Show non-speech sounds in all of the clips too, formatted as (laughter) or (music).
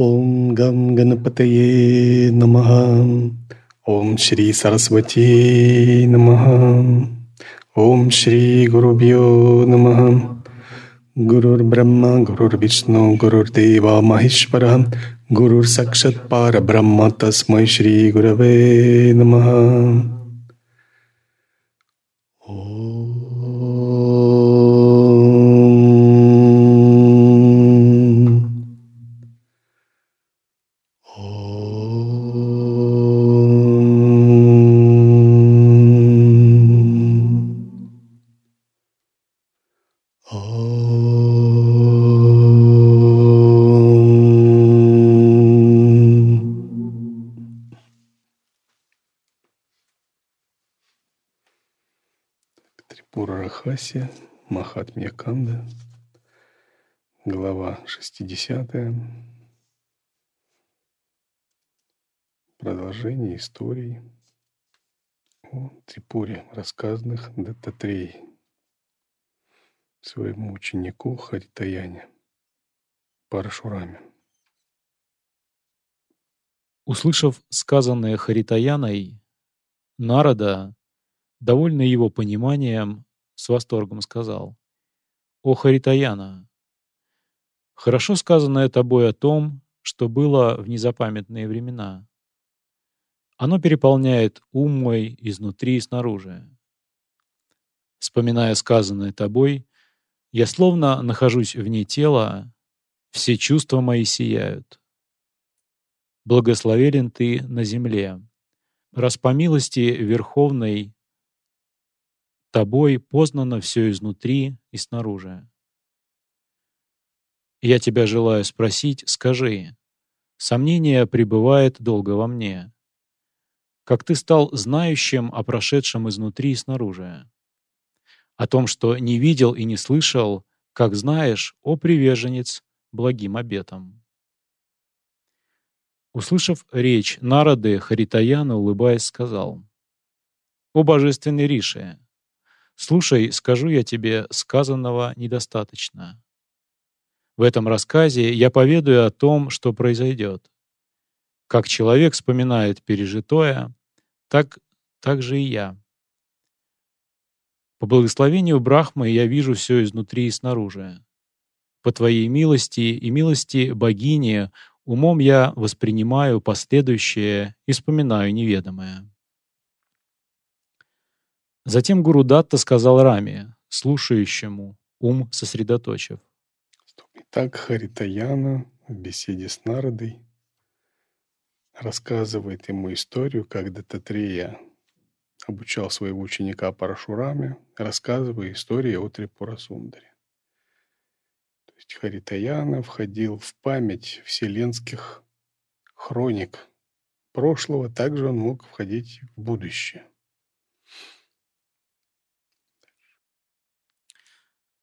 ॐ गं गणपतये नमः। ॐ श्री सरस्वती नमः। ॐ श्रीगुरुभ्यो नमः। गुरुर्ब्रह्मा गुरुर्विष्णु गुरुर्देव महेश्वरः। गुरुर्साक्षात् परब्रह्म तस्मै श्रीगुरवे नमः Рахаси, Махатмья Канда, глава 60. Продолжение историй о Трипуре, рассказанных Даттатрей своему ученику Харитаяне Парашураме. Услышав сказанное Харитаяной, Нарада, довольный его пониманием, с восторгом сказал, «О Харитаяна, хорошо сказанное тобой о том, что было в незапамятные времена. Оно переполняет ум мой изнутри и снаружи. Вспоминая сказанное тобой, я словно нахожусь вне тела, все чувства мои сияют. Благословелен ты на земле. Раз по милости Верховной тобой познано все изнутри и снаружи. Я тебя желаю спросить, скажи, сомнение пребывает долго во мне. Как ты стал знающим о прошедшем изнутри и снаружи? О том, что не видел и не слышал, как знаешь, о приверженец благим обетом. Услышав речь Нарады, Харитаяна, улыбаясь, сказал, «О божественный Риши, слушай, скажу я тебе, сказанного недостаточно. В этом рассказе я поведаю о том, что произойдет. Как человек вспоминает пережитое, так, так же и я. По благословению Брахмы я вижу все изнутри и снаружи. По Твоей милости и милости богини умом я воспринимаю последующее и вспоминаю неведомое. Затем Гуру Датта сказал Раме, слушающему, ум сосредоточив. Итак, Харитаяна в беседе с Народой рассказывает ему историю, как Дататрия обучал своего ученика Парашураме, рассказывая истории о Трипурасундаре. То есть Харитаяна входил в память вселенских хроник прошлого, также он мог входить в будущее.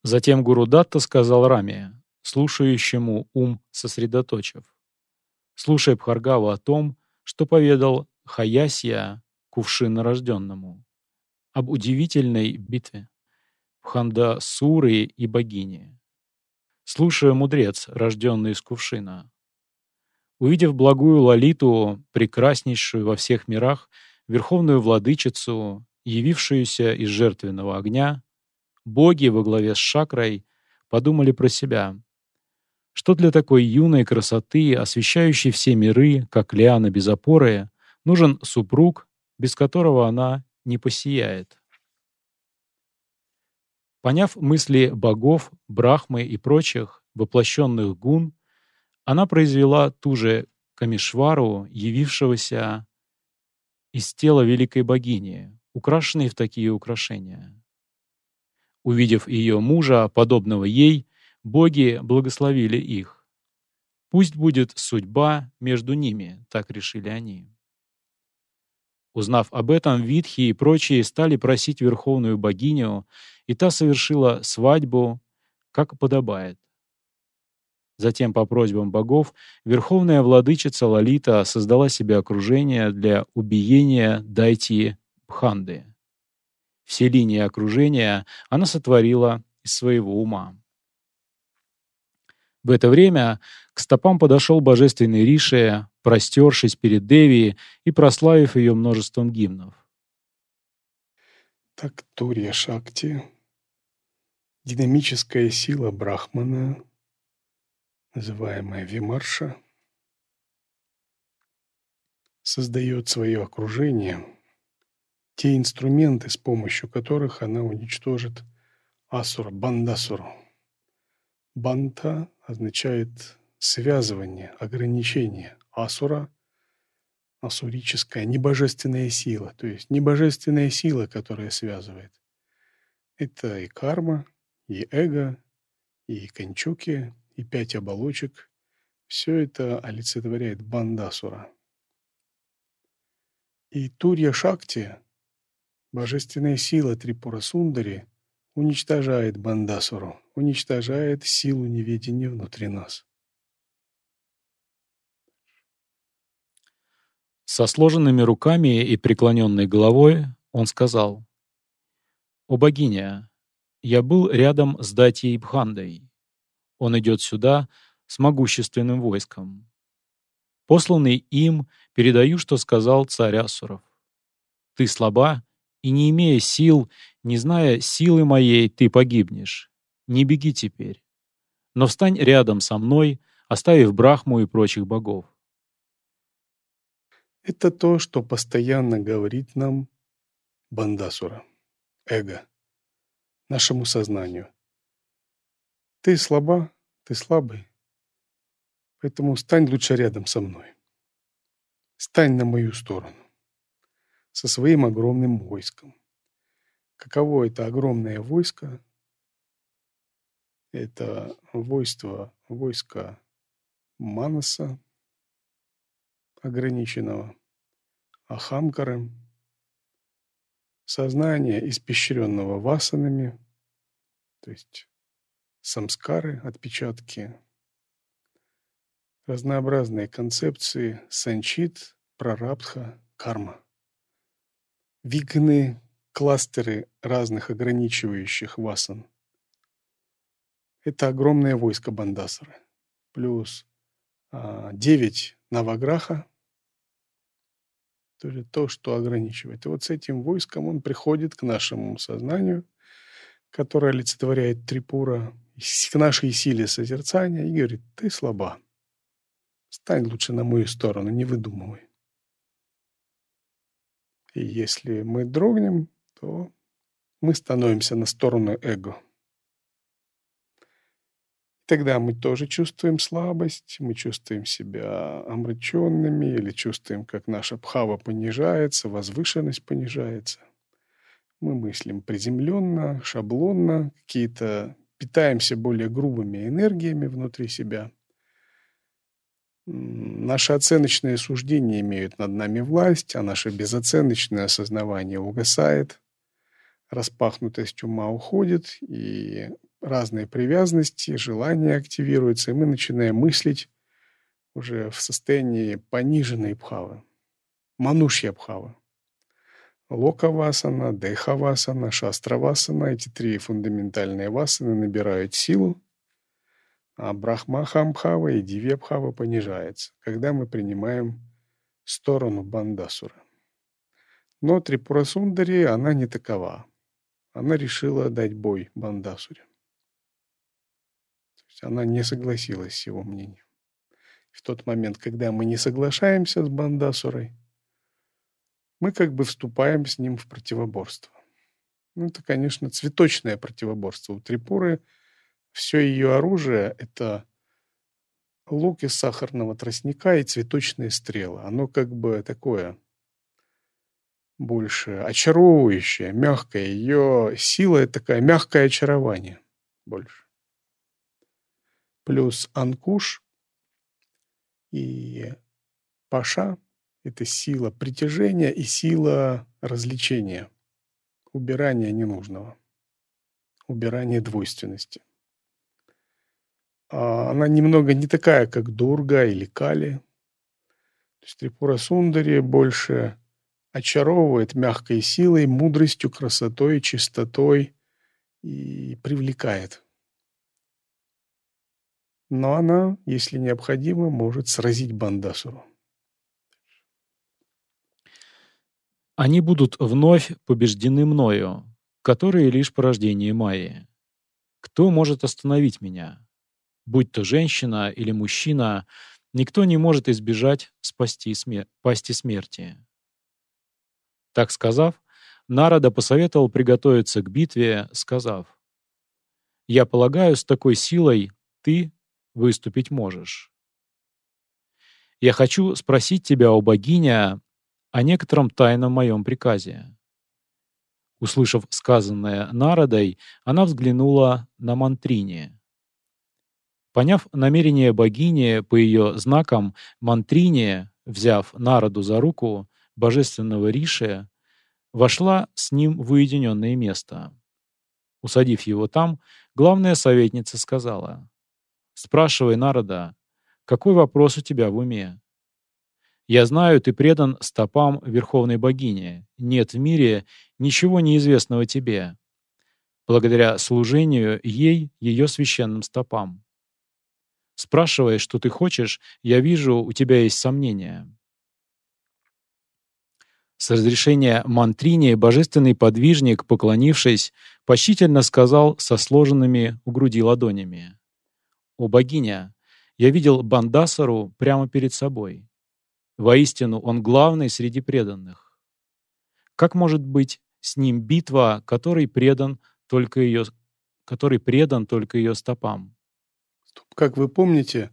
Затем Гуру Датта сказал Раме, слушающему ум сосредоточив. Слушай Бхаргаву о том, что поведал Хаясья кувшинорожденному, об удивительной битве Пханда Суры и богини. Слушая мудрец, рожденный из кувшина. Увидев благую Лалиту, прекраснейшую во всех мирах, верховную владычицу, явившуюся из жертвенного огня, боги во главе с Шакрай подумали про себя. Что для такой юной красоты, освещающей все миры, как Лиана без опоры, нужен супруг, без которого она не посияет? Поняв мысли богов, брахмы и прочих воплощенных гун, она произвела ту же Камишвару, явившегося из тела великой богини, украшенной в такие украшения. Увидев ее мужа, подобного ей, боги благословили их. Пусть будет судьба между ними, так решили они. Узнав об этом, Витхи и прочие стали просить верховную богиню, и та совершила свадьбу, как подобает. Затем, по просьбам богов, верховная владычица Лалита создала себе окружение для убиения Дайти Бханды. Все линии окружения она сотворила из своего ума. В это время к стопам подошел божественный Рише, простершись перед Деви и прославив ее множеством гимнов. Так Турья Шакти, динамическая сила Брахмана, называемая Вимарша, создает свое окружение, те инструменты, с помощью которых она уничтожит Асура, Бандасуру. Банта означает связывание, ограничение. Асура – асурическая, небожественная сила, то есть небожественная сила, которая связывает. Это и карма, и эго, и кончуки, и пять оболочек. Все это олицетворяет Бандасура. И Турья Шакти, божественная сила Трипура Сундари, уничтожает Бандасуру, уничтожает силу неведения внутри нас. Со сложенными руками и преклоненной головой он сказал, «О богиня, я был рядом с Датьей Бхандой. Он идет сюда с могущественным войском. Посланный им, передаю, что сказал царь Асуров. Ты слаба, и не имея сил, не зная силы моей, ты погибнешь. Не беги теперь. Но встань рядом со мной, оставив Брахму и прочих богов. Это то, что постоянно говорит нам Бандасура, эго, нашему сознанию. Ты слаба, ты слабый, поэтому стань лучше рядом со мной. Стань на мою сторону, со своим огромным войском. Каково это огромное войско? Это войство, войско Манаса, ограниченного, Ахамкары, сознания, испещренного васанами, то есть самскары, отпечатки, разнообразные концепции, санчит, прарабдха, карма. Вигны, кластеры разных ограничивающих васан. Это огромное войско Бандасара. Плюс а, 9 Наваграха, то есть то, что ограничивает. И вот с этим войском он приходит к нашему сознанию, которое олицетворяет Трипура, к нашей силе созерцания и говорит, ты слаба. Стань лучше на мою сторону, не выдумывай. И если мы дрогнем, то мы становимся на сторону эго. Тогда мы тоже чувствуем слабость, мы чувствуем себя омраченными или чувствуем, как наша пхава понижается, возвышенность понижается. Мы мыслим приземленно, шаблонно, какие-то питаемся более грубыми энергиями внутри себя. Наши оценочные суждения имеют над нами власть, а наше безоценочное осознавание угасает, распахнутость ума уходит, и разные привязанности, желания активируются, и мы начинаем мыслить уже в состоянии пониженной бхавы, манушья бхавы. Локавасана, Дейхавасана, Шастравасана, эти три фундаментальные васаны набирают силу, а Брахмахамбхава и Дивьябхава понижается, когда мы принимаем сторону Бандасура. Но Трипурасундари, она не такова. Она решила дать бой Бандасуре есть она не согласилась с его мнением. В тот момент, когда мы не соглашаемся с Бандасурой, мы как бы вступаем с ним в противоборство. Ну, это, конечно, цветочное противоборство. У Трипуры все ее оружие – это лук из сахарного тростника и цветочные стрелы. Оно как бы такое больше очаровывающее, мягкое. Ее сила – это такое мягкое очарование больше плюс анкуш и паша – это сила притяжения и сила развлечения, убирания ненужного, убирания двойственности. А она немного не такая, как Дурга или Кали. То есть Трипура Сундари больше очаровывает мягкой силой, мудростью, красотой, чистотой и привлекает Но она, если необходимо, может сразить Бандасуру. Они будут вновь побеждены мною, которые лишь порождение Майи. Кто может остановить меня? Будь то женщина или мужчина, никто не может избежать спасти смер пасти смерти. Так сказав, Народа посоветовал приготовиться к битве, сказав, «Я полагаю, с такой силой ты выступить можешь. Я хочу спросить тебя, о богиня, о некотором тайном моем приказе». Услышав сказанное Народой, она взглянула на Мантрине. Поняв намерение богини по ее знакам, Мантрине, взяв Народу за руку, божественного Риши, вошла с ним в уединенное место. Усадив его там, главная советница сказала, «Спрашивай народа, какой вопрос у тебя в уме? Я знаю, ты предан стопам Верховной Богини. Нет в мире ничего неизвестного тебе, благодаря служению ей, ее священным стопам. Спрашивая, что ты хочешь, я вижу, у тебя есть сомнения. С разрешения Мантрини божественный подвижник, поклонившись, почтительно сказал со сложенными у груди ладонями. «О богиня, я видел Бандасару прямо перед собой. Воистину, он главный среди преданных. Как может быть с ним битва, которой предан только ее, который предан только ее стопам?» Как вы помните,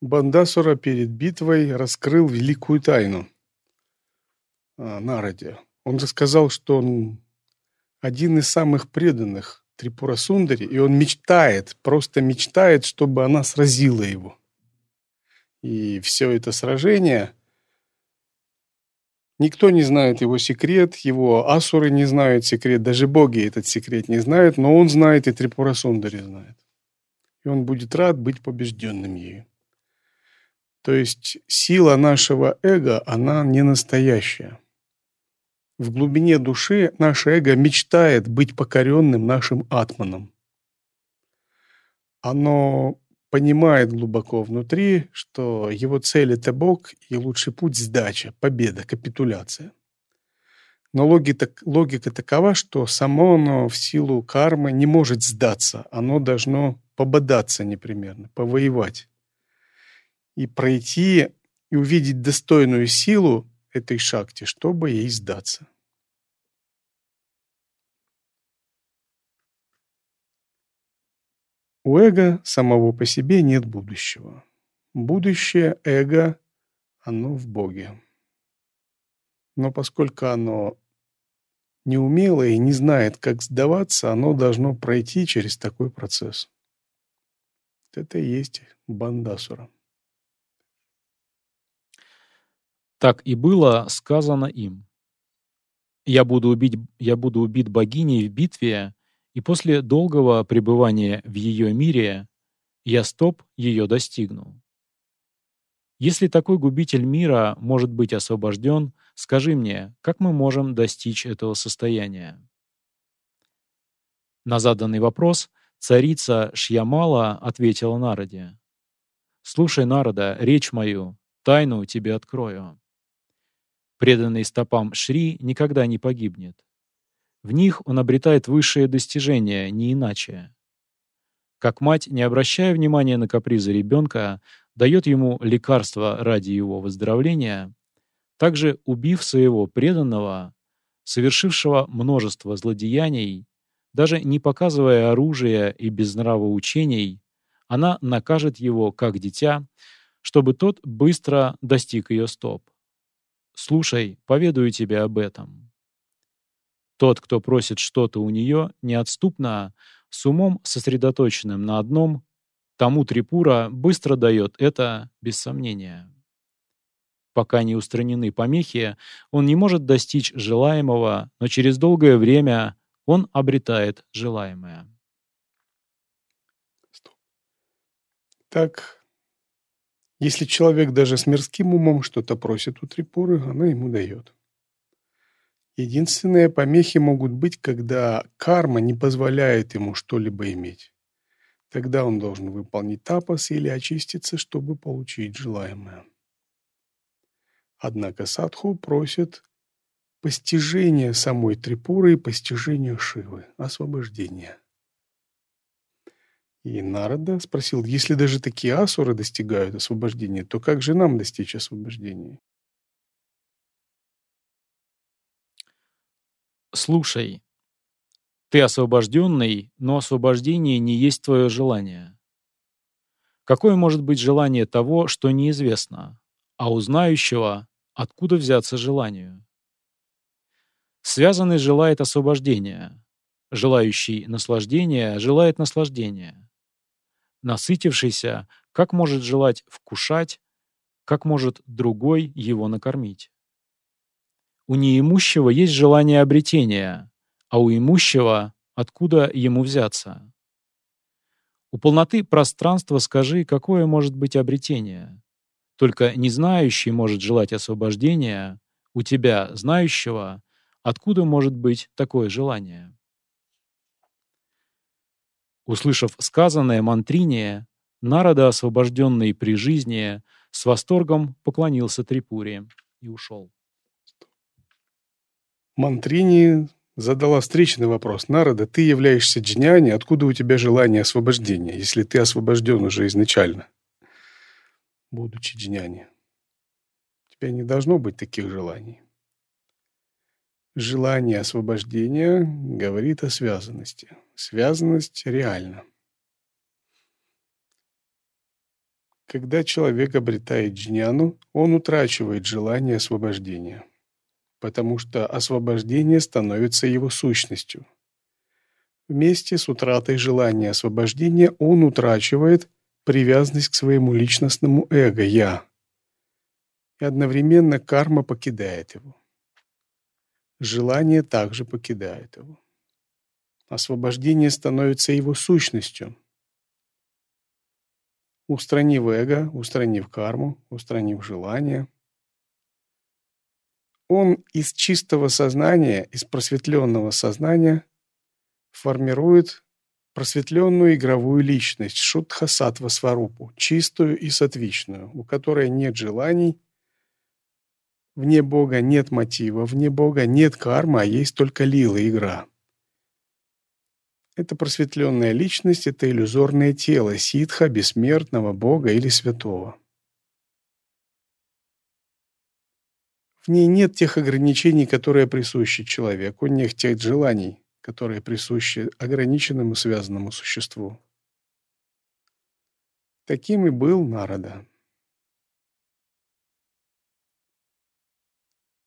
Бандасура перед битвой раскрыл великую тайну – а, народе. Он рассказал, что он один из самых преданных Трипура Сундари, и он мечтает, просто мечтает, чтобы она сразила его. И все это сражение, никто не знает его секрет, его асуры не знают секрет, даже боги этот секрет не знают, но он знает, и Трипура Сундари знает. И он будет рад быть побежденным ею. То есть сила нашего эго, она не настоящая. В глубине души наше эго мечтает быть покоренным нашим атманом. Оно понимает глубоко внутри, что его цель – это Бог, и лучший путь – сдача, победа, капитуляция. Но логика, логика такова, что само оно в силу кармы не может сдаться. Оно должно пободаться непременно, повоевать. И пройти и увидеть достойную силу этой шахте, чтобы ей сдаться. У эго самого по себе нет будущего. Будущее эго, оно в Боге. Но поскольку оно неумело и не знает, как сдаваться, оно должно пройти через такой процесс. Это и есть Бандасура. Так и было сказано им. Я буду, убить, я буду убит богиней в битве, и после долгого пребывания в ее мире я стоп ее достигну. Если такой губитель мира может быть освобожден, скажи мне, как мы можем достичь этого состояния? На заданный вопрос царица Шьямала ответила Народе. «Слушай, Народа, речь мою, тайну тебе открою. Преданный стопам Шри никогда не погибнет. В них он обретает высшее достижение, не иначе. Как мать, не обращая внимания на капризы ребенка, дает ему лекарство ради его выздоровления, также убив своего преданного, совершившего множество злодеяний, даже не показывая оружия и без нравоучений, она накажет его как дитя, чтобы тот быстро достиг ее стоп. Слушай, поведаю тебе об этом. Тот, кто просит что-то у нее, неотступно, с умом сосредоточенным на одном, тому Трипура быстро дает это без сомнения. Пока не устранены помехи, он не может достичь желаемого, но через долгое время он обретает желаемое. Так, если человек даже с мирским умом что-то просит у Трипуры, она ему дает. Единственные помехи могут быть, когда карма не позволяет ему что-либо иметь. Тогда он должен выполнить тапос или очиститься, чтобы получить желаемое. Однако садху просит постижения самой Трипуры и постижения Шивы, освобождения. И Нарада спросил, если даже такие асуры достигают освобождения, то как же нам достичь освобождения? Слушай, ты освобожденный, но освобождение не есть твое желание. Какое может быть желание того, что неизвестно, а у знающего откуда взяться желанию? Связанный желает освобождения, желающий наслаждения желает наслаждения. Насытившийся, как может желать вкушать, как может другой его накормить? У неимущего есть желание обретения, а у имущего откуда ему взяться? У полноты пространства скажи, какое может быть обретение. Только не знающий может желать освобождения, у тебя, знающего, откуда может быть такое желание? Услышав сказанное мантрине, Нарада, освобожденный при жизни, с восторгом поклонился Трипуре и ушел. Мантрини задала встречный вопрос. Нарада, ты являешься джняни, откуда у тебя желание освобождения, если ты освобожден уже изначально, будучи джняни? У тебя не должно быть таких желаний. Желание освобождения говорит о связанности. Связанность реальна. Когда человек обретает джняну, он утрачивает желание освобождения – потому что освобождение становится его сущностью. Вместе с утратой желания освобождения он утрачивает привязанность к своему личностному эго «я», и одновременно карма покидает его. Желание также покидает его. Освобождение становится его сущностью. Устранив эго, устранив карму, устранив желание – он из чистого сознания, из просветленного сознания формирует просветленную игровую личность, шутха сатва сварупу, чистую и сатвичную, у которой нет желаний, вне Бога нет мотива, вне Бога нет кармы, а есть только лила, игра. Это просветленная личность, это иллюзорное тело ситха, бессмертного Бога или святого. В ней нет тех ограничений, которые присущи человеку, нет тех желаний, которые присущи ограниченному связанному существу. Таким и был Нарада.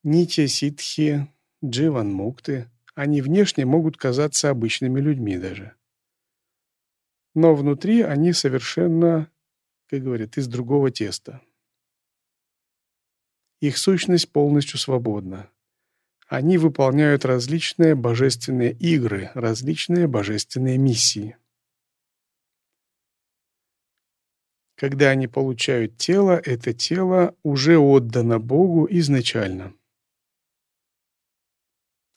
Нитя ситхи, дживан мукты, они внешне могут казаться обычными людьми даже. Но внутри они совершенно, как говорят, из другого теста. Их сущность полностью свободна. Они выполняют различные божественные игры, различные божественные миссии. Когда они получают тело, это тело уже отдано Богу изначально.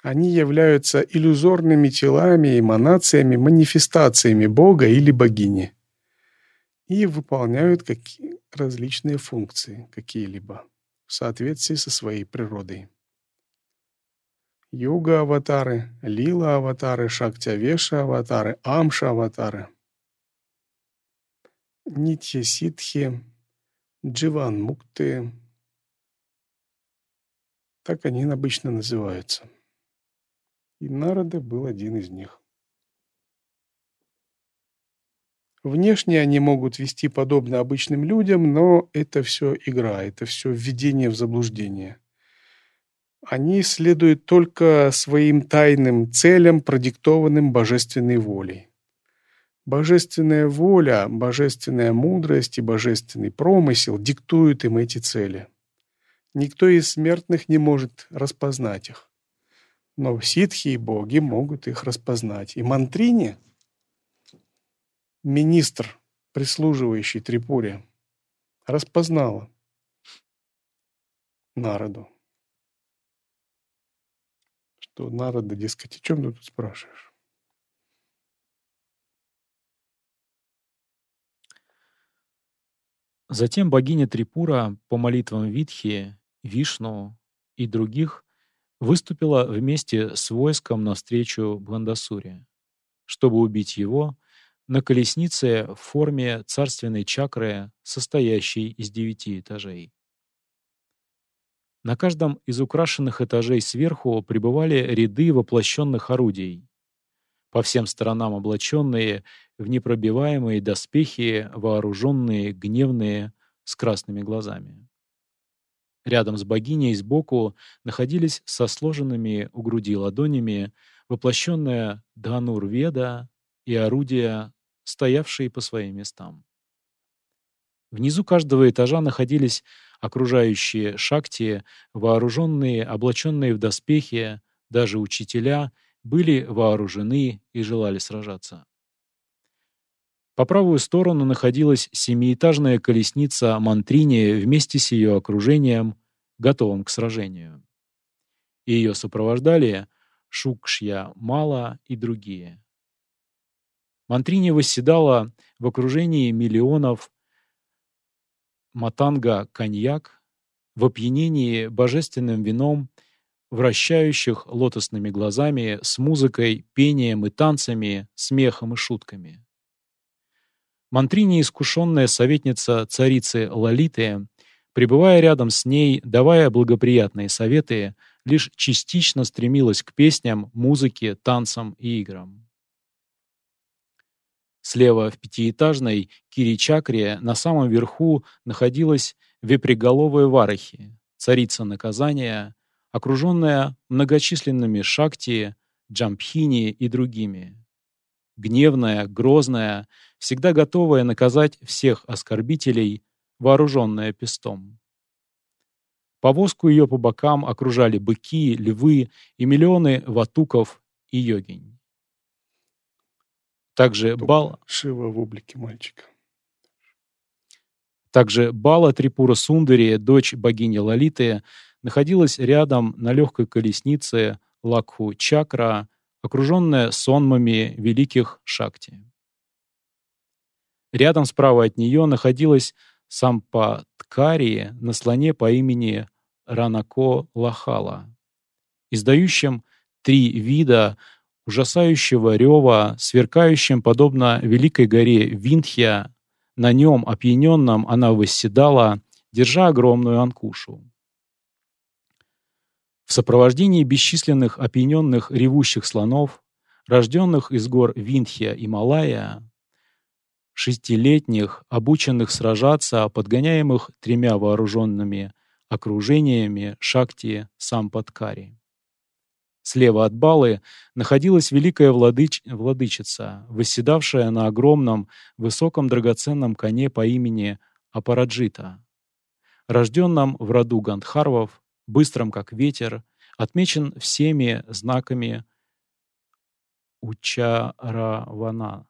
Они являются иллюзорными телами, эманациями, манифестациями Бога или богини и выполняют какие различные функции какие-либо в соответствии со своей природой. Юга-аватары, Лила-аватары, Шактявеша-аватары, Амша-аватары. Нитья-ситхи, Дживан-мукты. Так они обычно называются. И Нарада был один из них. Внешне они могут вести подобно обычным людям, но это все игра, это все введение в заблуждение. Они следуют только своим тайным целям, продиктованным божественной волей. Божественная воля, божественная мудрость и божественный промысел диктуют им эти цели. Никто из смертных не может распознать их. Но ситхи и боги могут их распознать. И мантрине – министр, прислуживающий Трипуре, распознала Народу. Что Народа, дескать, о чем ты тут спрашиваешь? Затем богиня Трипура по молитвам Витхи, Вишну и других выступила вместе с войском навстречу Бхандасуре, чтобы убить его на колеснице в форме царственной чакры, состоящей из девяти этажей. На каждом из украшенных этажей сверху пребывали ряды воплощенных орудий, по всем сторонам облаченные в непробиваемые доспехи, вооруженные, гневные, с красными глазами. Рядом с богиней сбоку находились со сложенными у груди ладонями воплощенная Дханур-Веда и орудия, стоявшие по своим местам. Внизу каждого этажа находились окружающие шакти, вооруженные, облаченные в доспехи, даже учителя были вооружены и желали сражаться. По правую сторону находилась семиэтажная колесница Мантрини вместе с ее окружением, готовым к сражению. Ее сопровождали Шукшья Мала и другие. Мантрини восседала в окружении миллионов матанга коньяк, в опьянении божественным вином, вращающих лотосными глазами, с музыкой, пением и танцами, смехом и шутками. Мантрини, искушенная советница царицы Лалиты, пребывая рядом с ней, давая благоприятные советы, лишь частично стремилась к песням, музыке, танцам и играм. Слева в пятиэтажной Киричакре на самом верху находилась веприголовая Варахи, царица наказания, окруженная многочисленными шакти, джампхини и другими. Гневная, грозная, всегда готовая наказать всех оскорбителей, вооруженная пестом. Повозку ее по бокам окружали быки, львы и миллионы ватуков и йогинь. Также Бал... Шива в облике мальчика. Также Бала Трипура Сундари, дочь богини Лалиты, находилась рядом на легкой колеснице Лакху Чакра, окруженная сонмами великих шакти. Рядом справа от нее находилась Сампаткари на слоне по имени Ранако Лахала, издающим три вида ужасающего рева, сверкающим подобно великой горе Виндхья, на нем, опьяненном, она восседала, держа огромную анкушу. В сопровождении бесчисленных опьяненных ревущих слонов, рожденных из гор Виндхья и Малая, шестилетних, обученных сражаться, подгоняемых тремя вооруженными окружениями Шакти Сампаткари. Слева от Балы находилась великая владыч... владычица, восседавшая на огромном, высоком драгоценном коне по имени Апараджита, рожденном в роду Гандхарвов, быстром как ветер, отмечен всеми знаками Учаравана,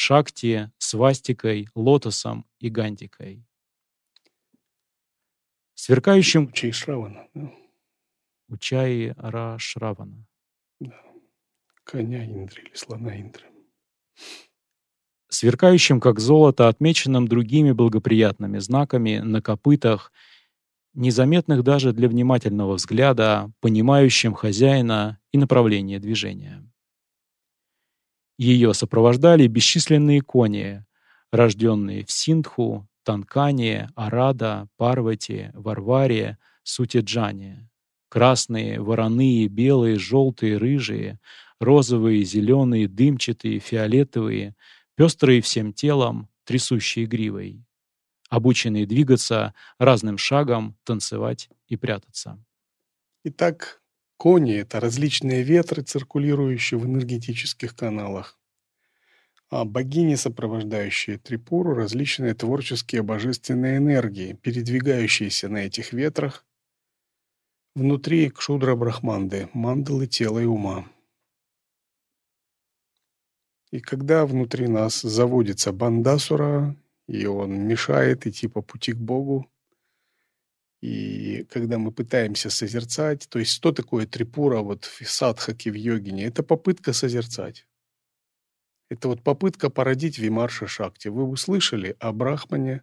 Шакти, свастикой, лотосом и гантикой. Сверкающим... Чайшравана, да? Учаи Рашравана. Да. Коня Индры или слона Индры. Сверкающим, как золото, отмеченным другими благоприятными знаками на копытах, незаметных даже для внимательного взгляда, понимающим хозяина и направление движения. Ее сопровождали бесчисленные кони, рожденные в Синдху, Танкане, Арада, Парвати, Варваре, Сутиджане. Красные, вороные, белые, желтые, рыжие, розовые, зеленые, дымчатые, фиолетовые, пестрые всем телом, трясущие гривой. Обученные двигаться разным шагом, танцевать и прятаться. Итак, кони — это различные ветры, циркулирующие в энергетических каналах. А богини, сопровождающие Трипуру, различные творческие божественные энергии, передвигающиеся на этих ветрах Внутри Кшудра Брахманды, мандалы тела и ума. И когда внутри нас заводится бандасура, и он мешает идти по пути к Богу, и когда мы пытаемся созерцать, то есть что такое трипура вот в садхаке, в йогине? Это попытка созерцать. Это вот попытка породить Вимарша Шакти. Вы услышали о Брахмане,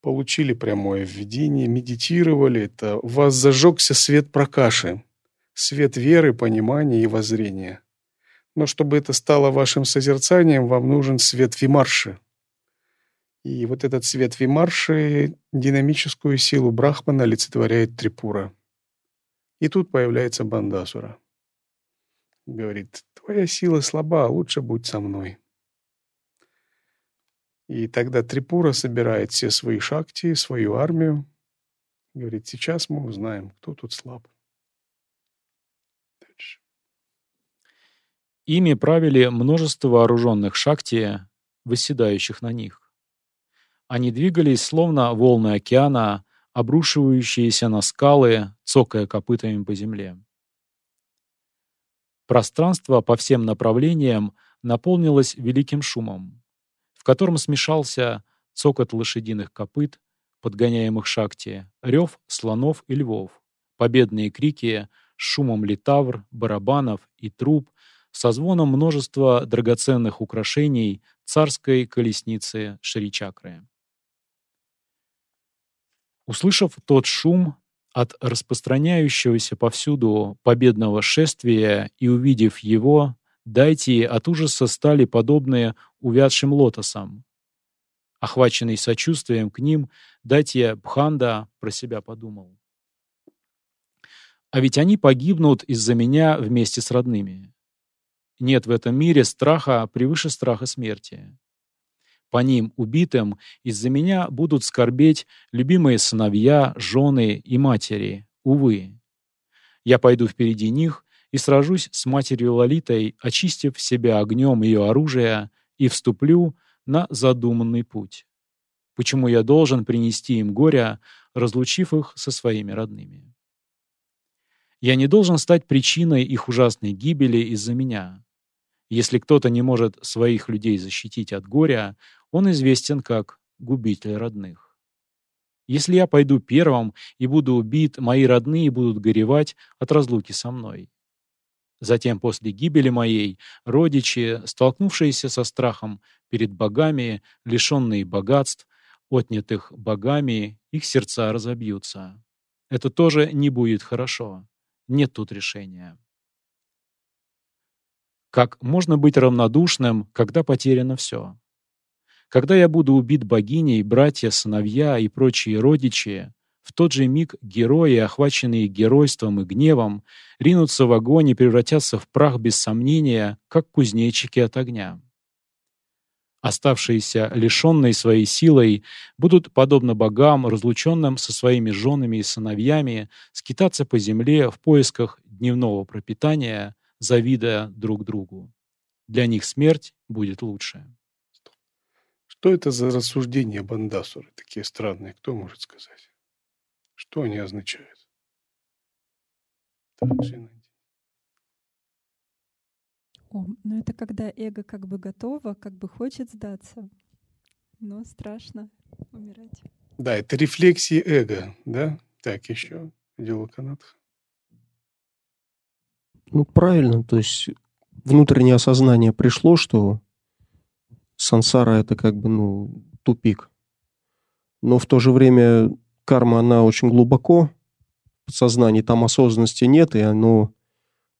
получили прямое введение, медитировали. Это у вас зажегся свет прокаши, свет веры, понимания и воззрения. Но чтобы это стало вашим созерцанием, вам нужен свет Вимарши. И вот этот свет Вимарши, динамическую силу Брахмана олицетворяет Трипура. И тут появляется Бандасура. Говорит, твоя сила слаба, лучше будь со мной. И тогда Трипура собирает все свои шакти, свою армию. Говорит, сейчас мы узнаем, кто тут слаб. Дальше. Ими правили множество вооруженных шакти, восседающих на них. Они двигались, словно волны океана, обрушивающиеся на скалы, цокая копытами по земле. Пространство по всем направлениям наполнилось великим шумом, в котором смешался цокот лошадиных копыт, подгоняемых шакти, рев слонов и львов, победные крики с шумом литавр, барабанов и труб, со звоном множества драгоценных украшений царской колесницы Шри-Чакры. Услышав тот шум, от распространяющегося повсюду победного шествия и увидев его, дайте от ужаса стали подобные увядшим лотосам. Охваченный сочувствием к ним, Датья Бханда про себя подумал. А ведь они погибнут из-за меня вместе с родными. Нет в этом мире страха превыше страха смерти. По ним, убитым, из-за меня будут скорбеть любимые сыновья, жены и матери. Увы. Я пойду впереди них и сражусь с матерью Лолитой, очистив себя огнем ее оружия, и вступлю на задуманный путь. Почему я должен принести им горя, разлучив их со своими родными? Я не должен стать причиной их ужасной гибели из-за меня. Если кто-то не может своих людей защитить от горя, он известен как губитель родных. Если я пойду первым и буду убит, мои родные будут горевать от разлуки со мной. Затем, после гибели моей, родичи, столкнувшиеся со страхом перед богами, лишенные богатств, отнятых богами, их сердца разобьются. Это тоже не будет хорошо. Нет тут решения. Как можно быть равнодушным, когда потеряно все? Когда я буду убит богиней, братья, сыновья и прочие родичи, в тот же миг герои, охваченные геройством и гневом, ринутся в огонь и превратятся в прах без сомнения, как кузнечики от огня. Оставшиеся, лишенные своей силой, будут, подобно богам, разлученным со своими женами и сыновьями, скитаться по земле в поисках дневного пропитания, завидуя друг другу. Для них смерть будет лучше. Что это за рассуждения Бандасуры, такие странные, кто может сказать? Что они означают? Так, О, ну это когда эго как бы готово, как бы хочет сдаться, но страшно умирать. Да, это рефлексии эго, да? Так, еще дело Канатха. Ну, правильно, то есть внутреннее осознание пришло, что сансара это как бы, ну, тупик. Но в то же время карма, она очень глубоко в сознании, там осознанности нет, и оно,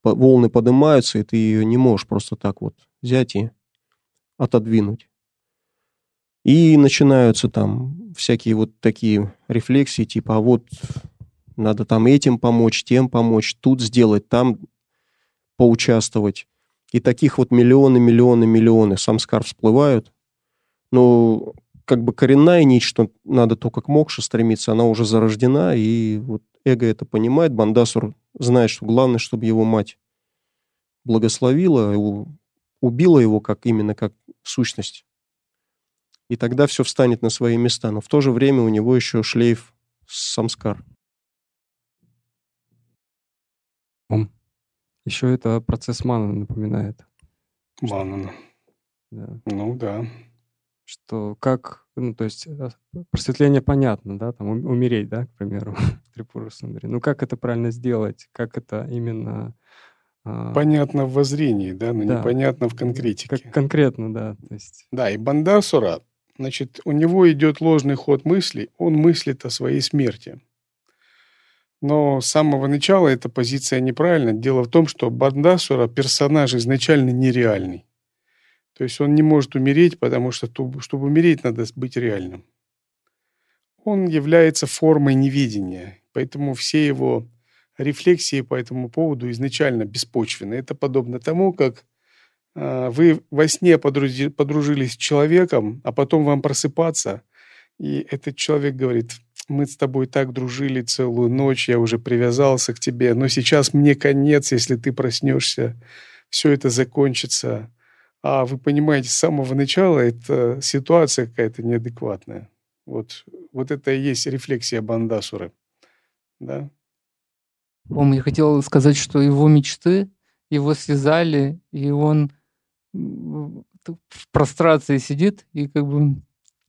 волны поднимаются, и ты ее не можешь просто так вот взять и отодвинуть. И начинаются там всякие вот такие рефлексии, типа, а вот надо там этим помочь, тем помочь, тут сделать, там поучаствовать. И таких вот миллионы, миллионы, миллионы самскар всплывают. Но как бы коренная нить, что надо только к мокше стремиться, она уже зарождена, и вот эго это понимает. Бандасур знает, что главное, чтобы его мать благословила, убила его как именно как сущность. И тогда все встанет на свои места. Но в то же время у него еще шлейф самскар. Еще это процесс мана напоминает. Манана. Да. Ну да. Что как, ну то есть э, просветление понятно, да, там умереть, да, к примеру, (laughs) Трипура Сундари. Ну как это правильно сделать, как это именно а, Понятно в воззрении, да, но Да. непонятно в конкретике. как конкретно, да. То есть, Да, и Бандасура, значит, у него идет ложный ход мыслей, он мыслит о своей смерти. Но с самого начала эта позиция неправильна. Дело в том, что Бандасура персонаж изначально нереальный. То есть он не может умереть, потому что чтобы умереть, надо быть реальным. Он является формой невидения, поэтому все его рефлексии по этому поводу изначально беспочвены. Это подобно тому, как а, вы во сне подружились с человеком, а потом вам просыпаться, и этот человек говорит, мы с тобой так дружили целую ночь, я уже привязался к тебе, но сейчас мне конец, если ты проснешься, все это закончится. А вы понимаете, с самого начала это ситуация какая-то неадекватная. Вот, вот это и есть рефлексия Бандасуры. Да? По-моему, я хотел сказать, что его мечты его связали, и он в прострации сидит и как бы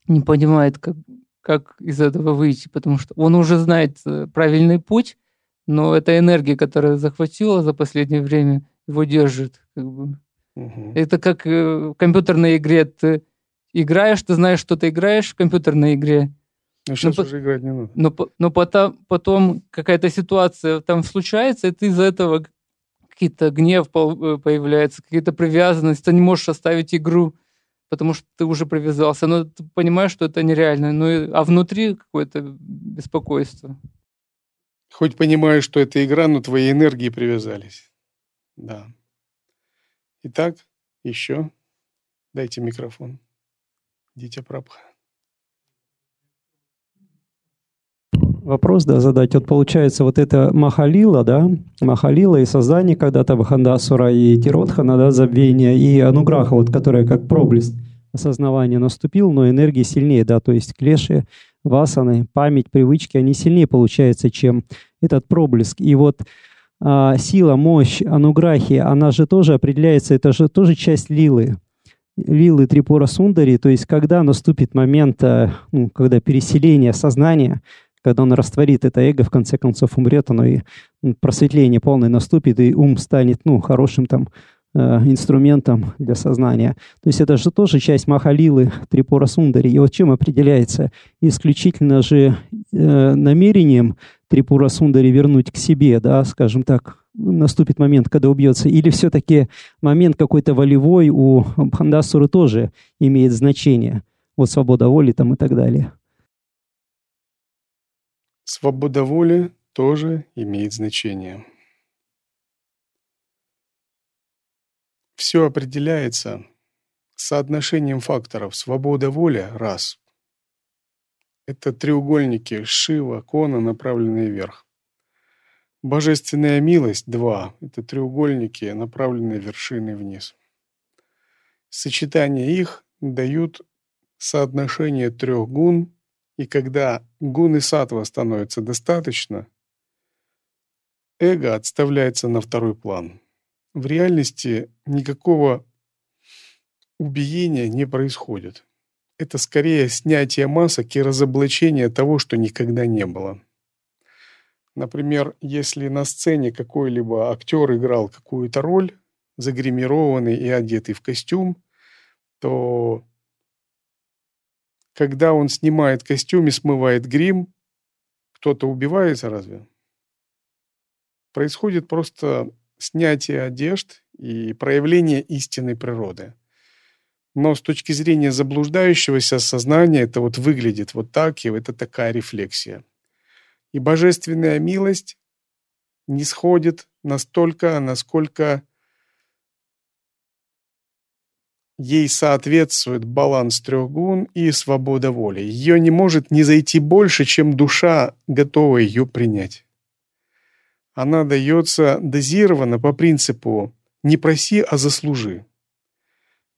не понимает, как, как из этого выйти, потому что он уже знает э, правильный путь, но эта энергия, которая захватила за последнее время, его держит. Как бы. Мгм. Это как э, в компьютерной игре. Ты играешь, ты знаешь, что ты играешь в компьютерной игре, Но сейчас по- уже играть не надо. но, по- но потом, потом какая-то ситуация там случается, и ты из-за этого какие-то гнев э, появляется, какие-то привязанности, ты не можешь оставить игру, потому что ты уже привязался, но ты понимаешь, что это нереально, ну, а внутри какое-то беспокойство. Хоть понимаешь, что это игра, но твои энергии привязались. Да. Итак, еще. Дайте микрофон. Дитя Прабха. Вопрос, да, задать. Вот получается, вот это Махалила, да, Махалила и создание когда-то Вахандасура и Тиротхана, да, забвение, и Ануграха, вот, которая как проблеск осознавания наступил, но энергии сильнее, да, то есть клеши, васаны, память, привычки, они сильнее получается, чем этот проблеск. И вот а, сила, мощь Ануграхи, она же тоже определяется, это же тоже часть лилы. Лилы Трипура Сундари, то есть когда наступит момент, а, ну, когда переселение сознания, когда он растворит это эго, в конце концов умрет, оно и просветление полное наступит, и ум станет, ну, хорошим там э, инструментом для сознания. То есть это же тоже часть Махалилы Трипура Сундари. И вот чем определяется? Исключительно же э, намерением Трипура Сундари вернуть к себе, да, скажем так, наступит момент, когда убьется, или все-таки момент какой-то волевой у Бхандасуры тоже имеет значение, вот свобода воли там и так далее. Свобода воли тоже имеет значение. Все определяется соотношением факторов. Свобода воли – раз. Это треугольники Шива, Кона, направленные вверх. Божественная милость – два. Это треугольники, направленные вершиной вниз. Сочетание их дают соотношение трех гун, и когда гуны сатва становится достаточно, эго отставляется на второй план. В реальности никакого убиения не происходит. Это скорее снятие масок и разоблачение того, что никогда не было. Например, если на сцене какой-либо актер играл какую-то роль, загримированный и одетый в костюм, то когда он снимает костюм и смывает грим, кто-то убивается разве? Происходит просто снятие одежд и проявление истинной природы. Но с точки зрения заблуждающегося сознания это вот выглядит вот так, и это такая рефлексия. И божественная милость не сходит настолько, насколько ей соответствует баланс трех гун и свобода воли. Ее не может не зайти больше, чем душа готова ее принять. Она дается дозированно по принципу «не проси, а заслужи».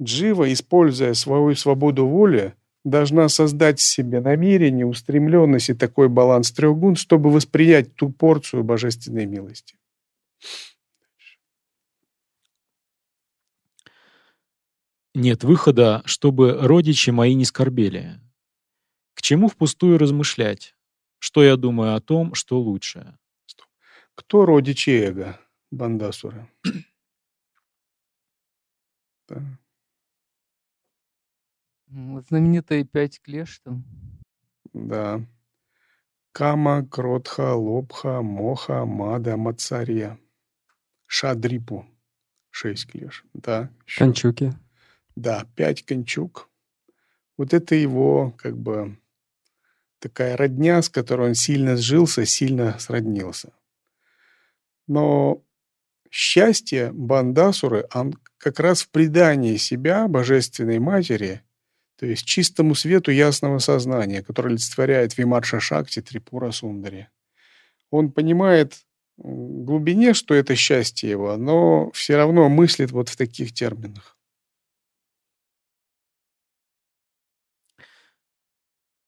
Джива, используя свою свободу воли, должна создать в себе намерение, устремленность и такой баланс трех гун, чтобы воспринять ту порцию божественной милости. Нет выхода, чтобы родичи мои не скорбели. К чему впустую размышлять? Что я думаю о том, что лучше? Кто родичи эго? Бандасура. (clears throat) Да. М, Знаменитые пять клеш там. Да. Кама, Кротха, Лобха, Моха, Мада, Мацария. Шадрипу. Шесть клеш. Да. ещё. Кончуки. Да, пять кончук. Вот это его, как бы, такая родня, с которой он сильно сжился, сильно сроднился. Но счастье Бандасуры, он как раз в предании себя Божественной Матери, то есть чистому свету ясного сознания, который олицетворяет Вимарша Шакти Трипура Сундари. Он понимает в глубине, что это счастье его, но все равно мыслит вот в таких терминах.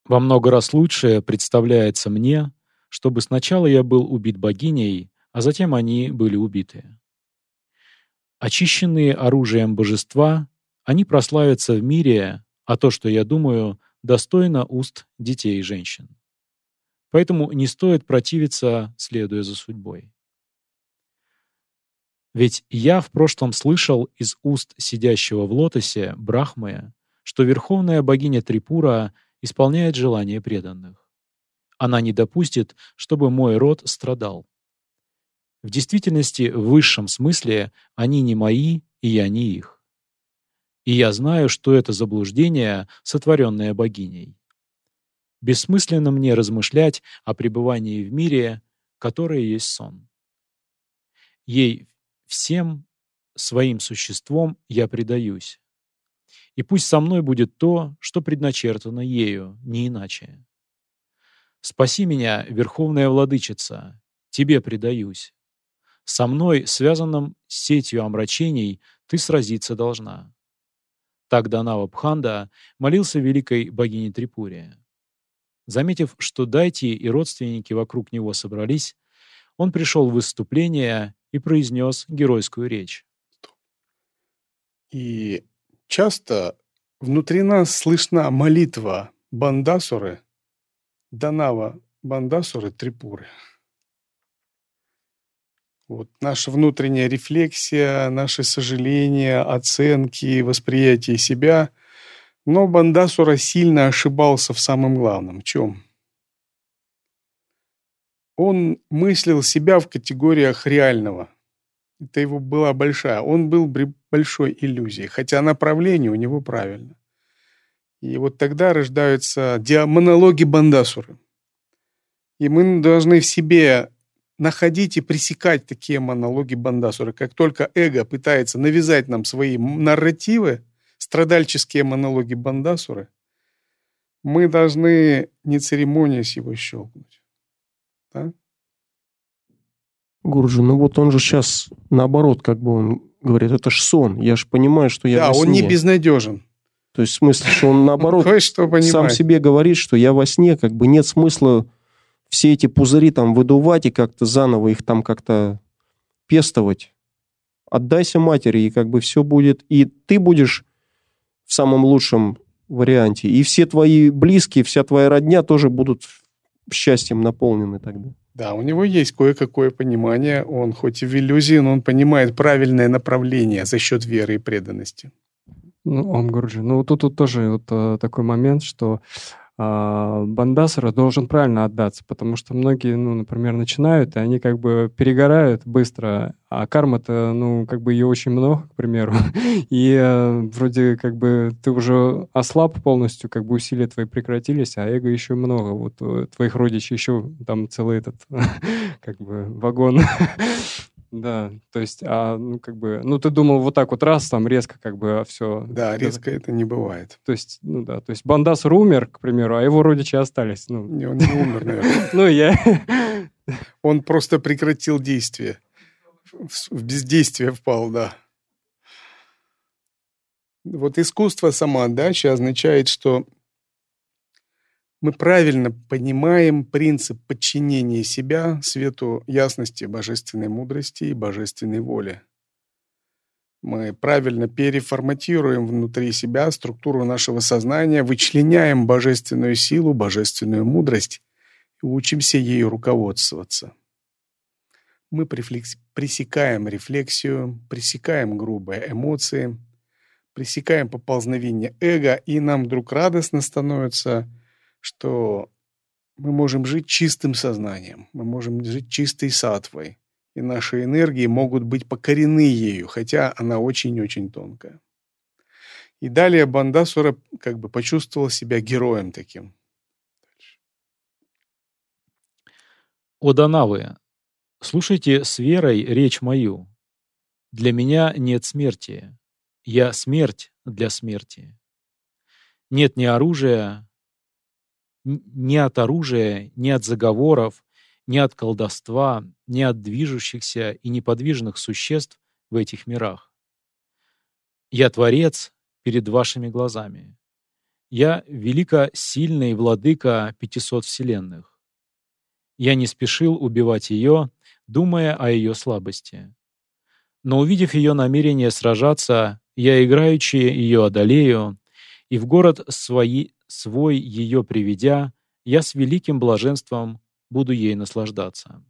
Во много раз лучше представляется мне, чтобы сначала я был убит богиней, а затем они были убиты. Очищенные оружием божества, они прославятся в мире, а то, что я думаю, достойно уст детей и женщин. Поэтому не стоит противиться, следуя за судьбой. Ведь я в прошлом слышал из уст сидящего в лотосе Брахмы, что верховная богиня Трипура исполняет желания преданных. Она не допустит, чтобы мой род страдал. В действительности, в высшем смысле, они не мои, и я не их. И я знаю, что это заблуждение, сотворенное богиней. Бессмысленно мне размышлять о пребывании в мире, которое есть сон. Ей всем своим существом я предаюсь. И пусть со мной будет то, что предначертано ею, не иначе. Спаси меня, Верховная Владычица, Тебе предаюсь. Со мной, связанным с сетью омрачений, ты сразиться должна. Так Данава Бханда молился великой богине Трипуре. Заметив, что дайти и родственники вокруг него собрались, он пришел в выступление и произнес геройскую речь. И часто внутри нас слышна молитва Бандасуры, Данава Бандасуры Трипуры. Вот наша внутренняя рефлексия, наши сожаления, оценки, восприятие себя. Но Бандасура сильно ошибался в самом главном. В чем? Он мыслил себя в категориях реального. Это его была большая. Он был большой иллюзией, хотя направление у него правильно. И вот тогда рождаются монологи Бандасуры. И мы должны в себе находить и пресекать такие монологи Бандасуры. Как только эго пытается навязать нам свои нарративы, страдальческие монологи Бандасуры, мы должны, не церемонясь, его щелкнуть. Да? Гурджи, ну вот он же сейчас наоборот, как бы он говорит, это ж сон. Я же понимаю, что я да, во он не сне». безнадежен. То есть в смысле, что он наоборот (laughs) сам себе говорит, что я во сне, как бы нет смысла все эти пузыри там выдувать и как-то заново их там как-то пестовать. Отдайся матери, и как бы все будет... И ты будешь в самом лучшем варианте, и все твои близкие, вся твоя родня тоже будут счастьем наполнены тогда. Да, у него есть кое-какое понимание. Он хоть и в иллюзии, но он понимает правильное направление за счет веры и преданности. Ну, Ом Гурджи. Ну, тут, тут тоже вот э, такой момент, что а, Бандасара должен правильно отдаться, потому что многие, ну, например, начинают, и они как бы перегорают быстро, а карма-то, ну, как бы ее очень много, к примеру, (laughs) и э, вроде как бы ты уже ослаб полностью, как бы усилия твои прекратились, а эго еще много, вот э, твоих родичей еще там целый этот, (laughs) как бы, вагон. (laughs) Да, то есть, а, ну, как бы, ну, ты думал вот так вот раз, там, резко, как бы, все. Да, резко это не бывает. То есть, ну да, то есть Бандасар умер, к примеру, а его родичи остались. Ну, Не, Он не умер, наверное. (laughs) ну я... (laughs) Он просто прекратил действие. В в бездействие впал, да. Вот искусство самоотдачи означает, что мы правильно понимаем принцип подчинения себя свету ясности, божественной мудрости и божественной воли. Мы правильно переформатируем внутри себя структуру нашего сознания, вычленяем божественную силу, божественную мудрость и учимся ею руководствоваться. мы пресекаем рефлексию, пресекаем грубые эмоции, пресекаем поползновение эго, и нам вдруг радостно становится, что мы можем жить чистым сознанием, мы можем жить чистой сатвой, и наши энергии могут быть покорены ею, хотя она очень-очень тонкая. И далее Бандасура как бы почувствовал себя героем таким. О Данавы, слушайте с верой речь мою. Для меня нет смерти. Я смерть для смерти. Нет ни оружия, ни от оружия, ни от заговоров, ни от колдовства, ни от движущихся и неподвижных существ в этих мирах. Я Творец перед вашими глазами. Я велико сильный владыка пятисот вселенных. Я не спешил убивать ее, думая о ее слабости. Но увидев ее намерение сражаться, я играючи ее одолею, и в город свои, свой ее приведя, я с великим блаженством буду ей наслаждаться.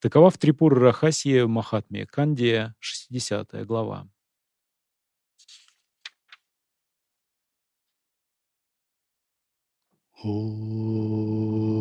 Такова в Трипур Рахасье Махатме Кандия, 60 глава. О